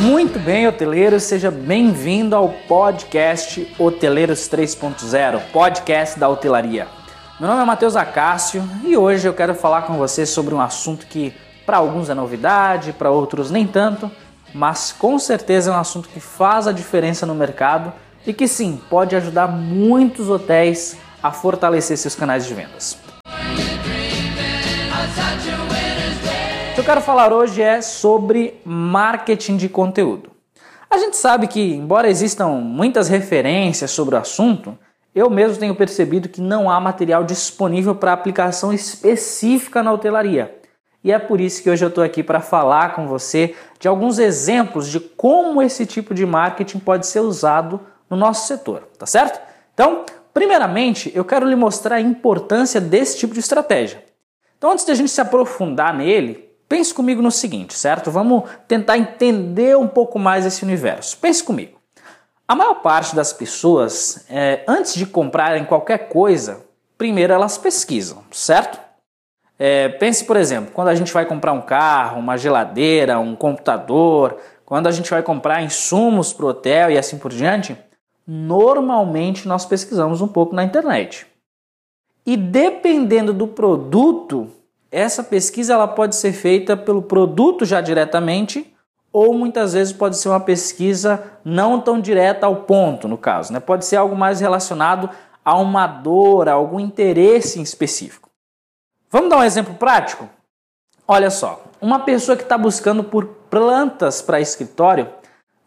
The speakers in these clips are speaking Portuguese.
Muito bem, hoteleiro, seja bem-vindo ao podcast Hoteleiros 3.0, podcast da hotelaria. Meu nome é Matheus Acácio e hoje eu quero falar com você sobre um assunto que para alguns é novidade, para outros nem tanto, mas com certeza é um assunto que faz a diferença no mercado e que sim, pode ajudar muitos hotéis a fortalecer seus canais de vendas. Que eu quero falar hoje é sobre marketing de conteúdo. A gente sabe que, embora existam muitas referências sobre o assunto, eu mesmo tenho percebido que não há material disponível para aplicação específica na hotelaria. E é por isso que hoje eu estou aqui para falar com você de alguns exemplos de como esse tipo de marketing pode ser usado no nosso setor, tá certo? Então, primeiramente, eu quero lhe mostrar a importância desse tipo de estratégia. Então, antes de a gente se aprofundar nele, Pense comigo no seguinte, certo? Vamos tentar entender um pouco mais esse universo. Pense comigo. A maior parte das pessoas, é, antes de comprarem qualquer coisa, primeiro elas pesquisam, certo? É, pense, por exemplo, quando a gente vai comprar um carro, uma geladeira, um computador, quando a gente vai comprar insumos para o hotel e assim por diante, normalmente nós pesquisamos um pouco na internet. E dependendo do produto, essa pesquisa ela pode ser feita pelo produto já diretamente ou muitas vezes pode ser uma pesquisa não tão direta ao ponto, no caso, né? Pode ser algo mais relacionado a uma dor, a algum interesse em específico. Vamos dar um exemplo prático? Olha só, uma pessoa que está buscando por plantas para escritório,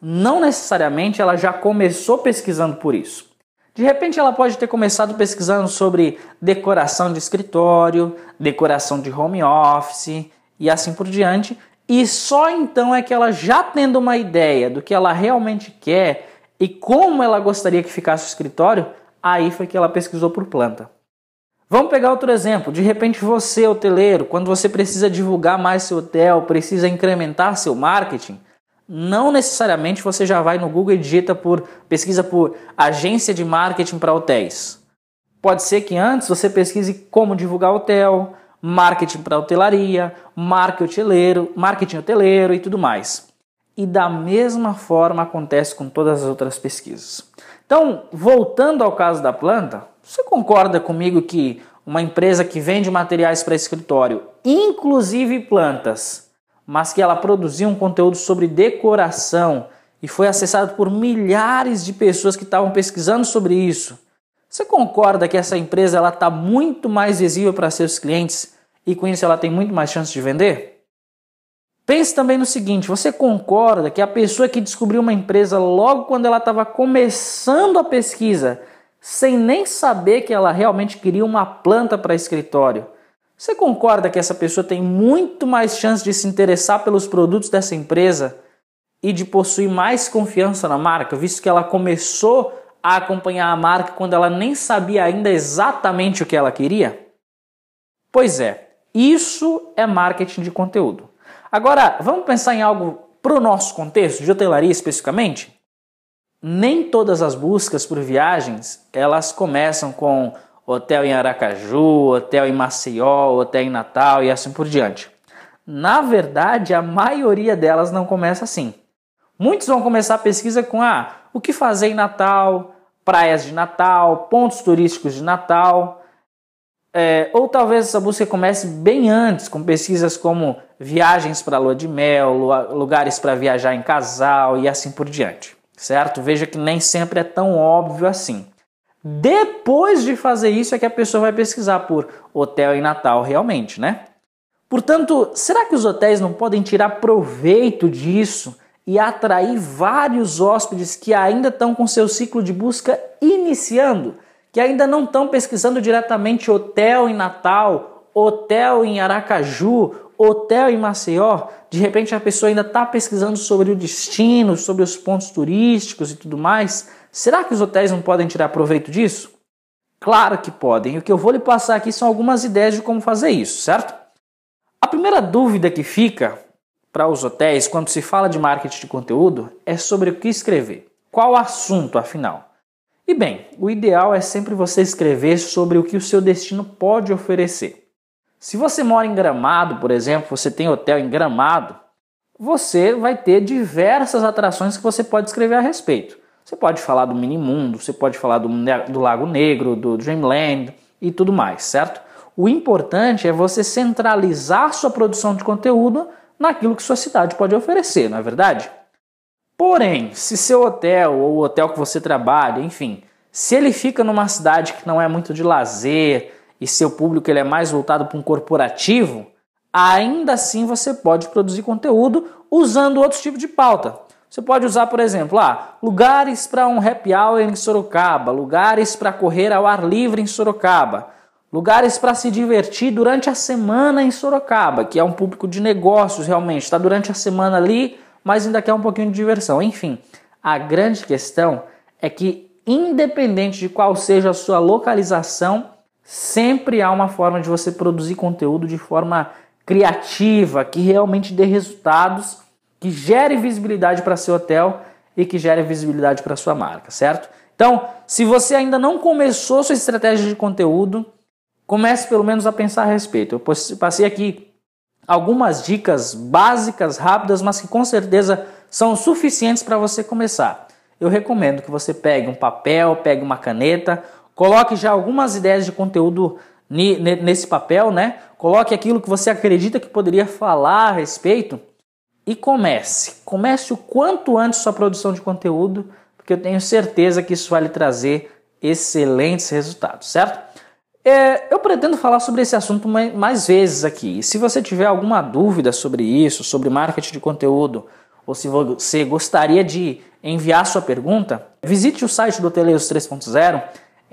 não necessariamente ela já começou pesquisando por isso. De repente ela pode ter começado pesquisando sobre decoração de escritório, decoração de home office e assim por diante, e só então é que ela já tendo uma ideia do que ela realmente quer e como ela gostaria que ficasse o escritório, aí foi que ela pesquisou por planta. Vamos pegar outro exemplo. De repente você, hoteleiro, quando você precisa divulgar mais seu hotel, precisa incrementar seu marketing, não necessariamente você já vai no Google e digita por pesquisa por agência de marketing para hotéis. Pode ser que antes você pesquise como divulgar hotel, marketing para hotelaria, marketing hoteleiro, marketing hoteleiro e tudo mais. E da mesma forma acontece com todas as outras pesquisas. Então, voltando ao caso da planta, você concorda comigo que uma empresa que vende materiais para escritório, inclusive plantas, mas que ela produzia um conteúdo sobre decoração e foi acessado por milhares de pessoas que estavam pesquisando sobre isso. Você concorda que essa empresa ela está muito mais visível para seus clientes e com isso ela tem muito mais chance de vender? Pense também no seguinte: você concorda que a pessoa que descobriu uma empresa logo quando ela estava começando a pesquisa, sem nem saber que ela realmente queria uma planta para escritório, você concorda que essa pessoa tem muito mais chance de se interessar pelos produtos dessa empresa e de possuir mais confiança na marca, visto que ela começou a acompanhar a marca quando ela nem sabia ainda exatamente o que ela queria? Pois é, isso é marketing de conteúdo. Agora, vamos pensar em algo para o nosso contexto, de hotelaria especificamente? Nem todas as buscas por viagens elas começam com hotel em Aracaju, hotel em Maceió, hotel em Natal e assim por diante. Na verdade, a maioria delas não começa assim. Muitos vão começar a pesquisa com ah, o que fazer em Natal, praias de Natal, pontos turísticos de Natal. É, ou talvez essa busca comece bem antes, com pesquisas como viagens para lua de mel, lugares para viajar em casal e assim por diante. Certo? Veja que nem sempre é tão óbvio assim. Depois de fazer isso é que a pessoa vai pesquisar por hotel em Natal realmente, né? Portanto, será que os hotéis não podem tirar proveito disso e atrair vários hóspedes que ainda estão com seu ciclo de busca iniciando, que ainda não estão pesquisando diretamente hotel em Natal, hotel em Aracaju, hotel em Maceió? De repente a pessoa ainda está pesquisando sobre o destino, sobre os pontos turísticos e tudo mais Será que os hotéis não podem tirar proveito disso? Claro que podem. O que eu vou lhe passar aqui são algumas ideias de como fazer isso, certo? A primeira dúvida que fica para os hotéis quando se fala de marketing de conteúdo é sobre o que escrever. Qual assunto, afinal? E bem, o ideal é sempre você escrever sobre o que o seu destino pode oferecer. Se você mora em Gramado, por exemplo, você tem hotel em Gramado, você vai ter diversas atrações que você pode escrever a respeito. Você pode falar do Minimundo, você pode falar do, do Lago Negro, do Dreamland e tudo mais, certo? O importante é você centralizar sua produção de conteúdo naquilo que sua cidade pode oferecer, não é verdade? Porém, se seu hotel ou o hotel que você trabalha, enfim, se ele fica numa cidade que não é muito de lazer e seu público ele é mais voltado para um corporativo, ainda assim você pode produzir conteúdo usando outros tipos de pauta. Você pode usar, por exemplo, ah, lugares para um happy hour em Sorocaba, lugares para correr ao ar livre em Sorocaba, lugares para se divertir durante a semana em Sorocaba, que é um público de negócios realmente, está durante a semana ali, mas ainda quer um pouquinho de diversão. Enfim, a grande questão é que, independente de qual seja a sua localização, sempre há uma forma de você produzir conteúdo de forma criativa, que realmente dê resultados que gere visibilidade para seu hotel e que gere visibilidade para sua marca, certo? Então, se você ainda não começou sua estratégia de conteúdo, comece pelo menos a pensar a respeito. Eu passei aqui algumas dicas básicas, rápidas, mas que com certeza são suficientes para você começar. Eu recomendo que você pegue um papel, pegue uma caneta, coloque já algumas ideias de conteúdo nesse papel, né? Coloque aquilo que você acredita que poderia falar a respeito e comece. Comece o quanto antes sua produção de conteúdo, porque eu tenho certeza que isso vai lhe trazer excelentes resultados, certo? É, eu pretendo falar sobre esse assunto mais, vezes aqui. E se você tiver alguma dúvida sobre isso, sobre marketing de conteúdo, ou se você gostaria de enviar sua pergunta, visite o site do Teleios 3.0,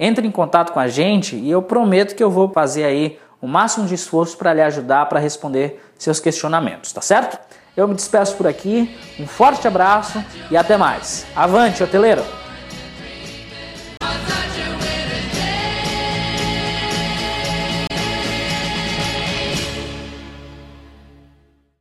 entre em contato com a gente e eu prometo que eu vou fazer aí o máximo de esforço para lhe ajudar para responder seus questionamentos, tá certo? Eu me despeço por aqui, um forte abraço e até mais. Avante, hoteleiro!